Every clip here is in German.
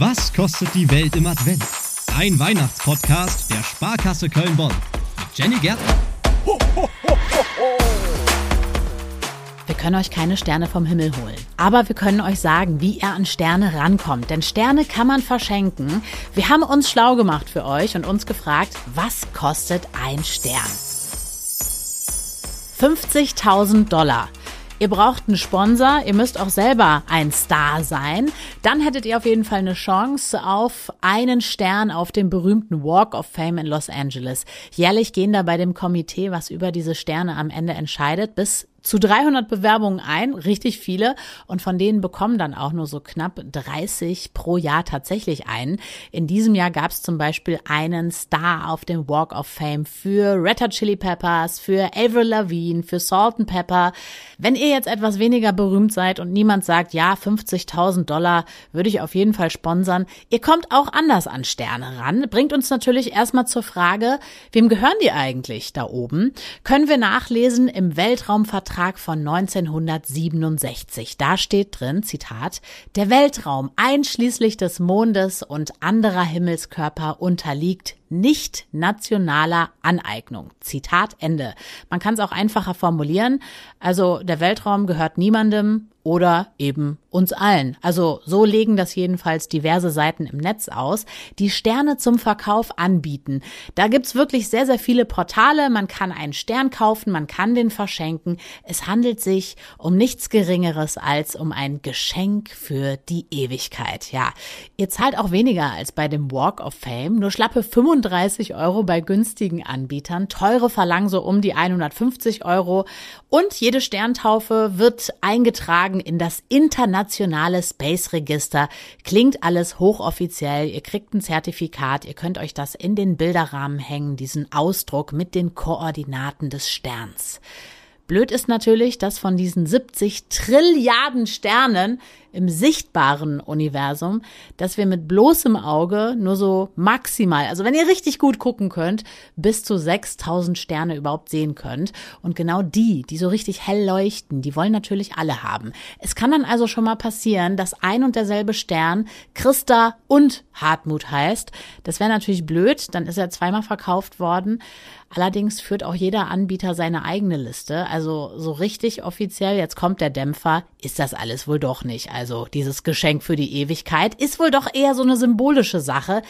Was kostet die Welt im Advent? Ein Weihnachtspodcast der Sparkasse Köln-Bonn mit Jenny Gärtner. Wir können euch keine Sterne vom Himmel holen. Aber wir können euch sagen, wie ihr an Sterne rankommt. Denn Sterne kann man verschenken. Wir haben uns schlau gemacht für euch und uns gefragt, was kostet ein Stern? 50.000 Dollar. Ihr braucht einen Sponsor, ihr müsst auch selber ein Star sein. Dann hättet ihr auf jeden Fall eine Chance auf einen Stern auf dem berühmten Walk of Fame in Los Angeles. Jährlich gehen da bei dem Komitee, was über diese Sterne am Ende entscheidet, bis zu 300 Bewerbungen ein, richtig viele, und von denen bekommen dann auch nur so knapp 30 pro Jahr tatsächlich einen. In diesem Jahr gab es zum Beispiel einen Star auf dem Walk of Fame für Red Hot Chili Peppers, für Avril Lavigne, für Salt and Pepper. Wenn ihr jetzt etwas weniger berühmt seid und niemand sagt, ja, 50.000 Dollar würde ich auf jeden Fall sponsern, ihr kommt auch anders an Sterne ran. Bringt uns natürlich erstmal zur Frage, wem gehören die eigentlich da oben? Können wir nachlesen im Weltraumvertrag Vertrag von 1967. Da steht drin, Zitat, der Weltraum einschließlich des Mondes und anderer Himmelskörper unterliegt nicht nationaler Aneignung. Zitat Ende. Man kann es auch einfacher formulieren. Also der Weltraum gehört niemandem oder eben uns allen. Also so legen das jedenfalls diverse Seiten im Netz aus, die Sterne zum Verkauf anbieten. Da gibt's wirklich sehr, sehr viele Portale. Man kann einen Stern kaufen, man kann den verschenken. Es handelt sich um nichts Geringeres als um ein Geschenk für die Ewigkeit. Ja, ihr zahlt auch weniger als bei dem Walk of Fame, nur schlappe 35 Euro bei günstigen Anbietern. Teure verlangen so um die 150 Euro und jede Sterntaufe wird eingetragen in das internationale Space Register. Klingt alles hochoffiziell. Ihr kriegt ein Zertifikat. Ihr könnt euch das in den Bilderrahmen hängen, diesen Ausdruck mit den Koordinaten des Sterns. Blöd ist natürlich, dass von diesen 70 Trilliarden Sternen im sichtbaren Universum, dass wir mit bloßem Auge nur so maximal, also wenn ihr richtig gut gucken könnt, bis zu 6000 Sterne überhaupt sehen könnt. Und genau die, die so richtig hell leuchten, die wollen natürlich alle haben. Es kann dann also schon mal passieren, dass ein und derselbe Stern Christa und Hartmut heißt. Das wäre natürlich blöd, dann ist er zweimal verkauft worden. Allerdings führt auch jeder Anbieter seine eigene Liste. Also so richtig offiziell, jetzt kommt der Dämpfer, ist das alles wohl doch nicht. Also dieses Geschenk für die Ewigkeit ist wohl doch eher so eine symbolische Sache.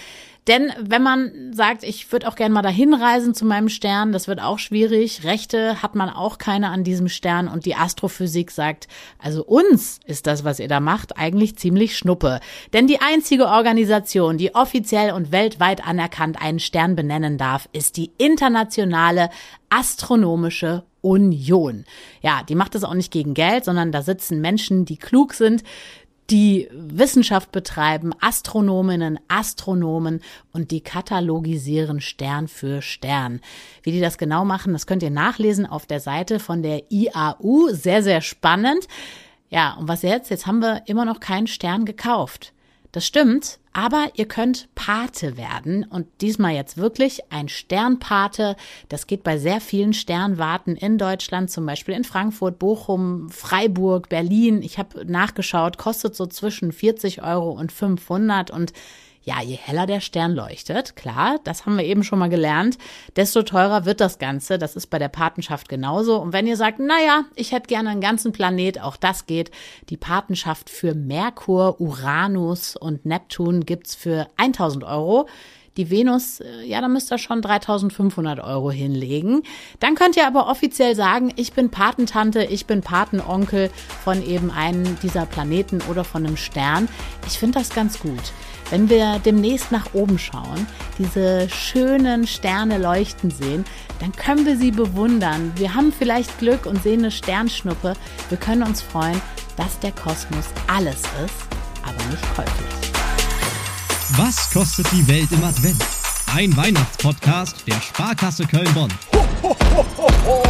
Denn wenn man sagt, ich würde auch gerne mal dahin reisen zu meinem Stern, das wird auch schwierig. Rechte hat man auch keine an diesem Stern und die Astrophysik sagt, also uns ist das, was ihr da macht, eigentlich ziemlich schnuppe. Denn die einzige Organisation, die offiziell und weltweit anerkannt einen Stern benennen darf, ist die internationale astronomische Union. Ja, die macht das auch nicht gegen Geld, sondern da sitzen Menschen, die klug sind, die Wissenschaft betreiben, Astronominnen, Astronomen und die katalogisieren Stern für Stern. Wie die das genau machen, das könnt ihr nachlesen auf der Seite von der IAU. Sehr, sehr spannend. Ja, und was jetzt? Jetzt haben wir immer noch keinen Stern gekauft. Das stimmt, aber ihr könnt Pate werden und diesmal jetzt wirklich ein Sternpate. Das geht bei sehr vielen Sternwarten in Deutschland, zum Beispiel in Frankfurt, Bochum, Freiburg, Berlin. Ich habe nachgeschaut, kostet so zwischen 40 Euro und 500 und ja, je heller der Stern leuchtet, klar, das haben wir eben schon mal gelernt, desto teurer wird das Ganze. Das ist bei der Patenschaft genauso. Und wenn ihr sagt, naja, ich hätte gerne einen ganzen Planet, auch das geht. Die Patenschaft für Merkur, Uranus und Neptun gibt's für 1000 Euro. Die Venus, äh, ja, da müsst ihr schon 3500 Euro hinlegen. Dann könnt ihr aber offiziell sagen, ich bin Patentante, ich bin Patenonkel von eben einem dieser Planeten oder von einem Stern. Ich finde das ganz gut. Wenn wir demnächst nach oben schauen, diese schönen Sterne leuchten sehen, dann können wir sie bewundern. Wir haben vielleicht Glück und sehen eine Sternschnuppe. Wir können uns freuen, dass der Kosmos alles ist, aber nicht käuflich. Was kostet die Welt im Advent? Ein Weihnachtspodcast der Sparkasse Köln-Bonn. Ho, ho, ho,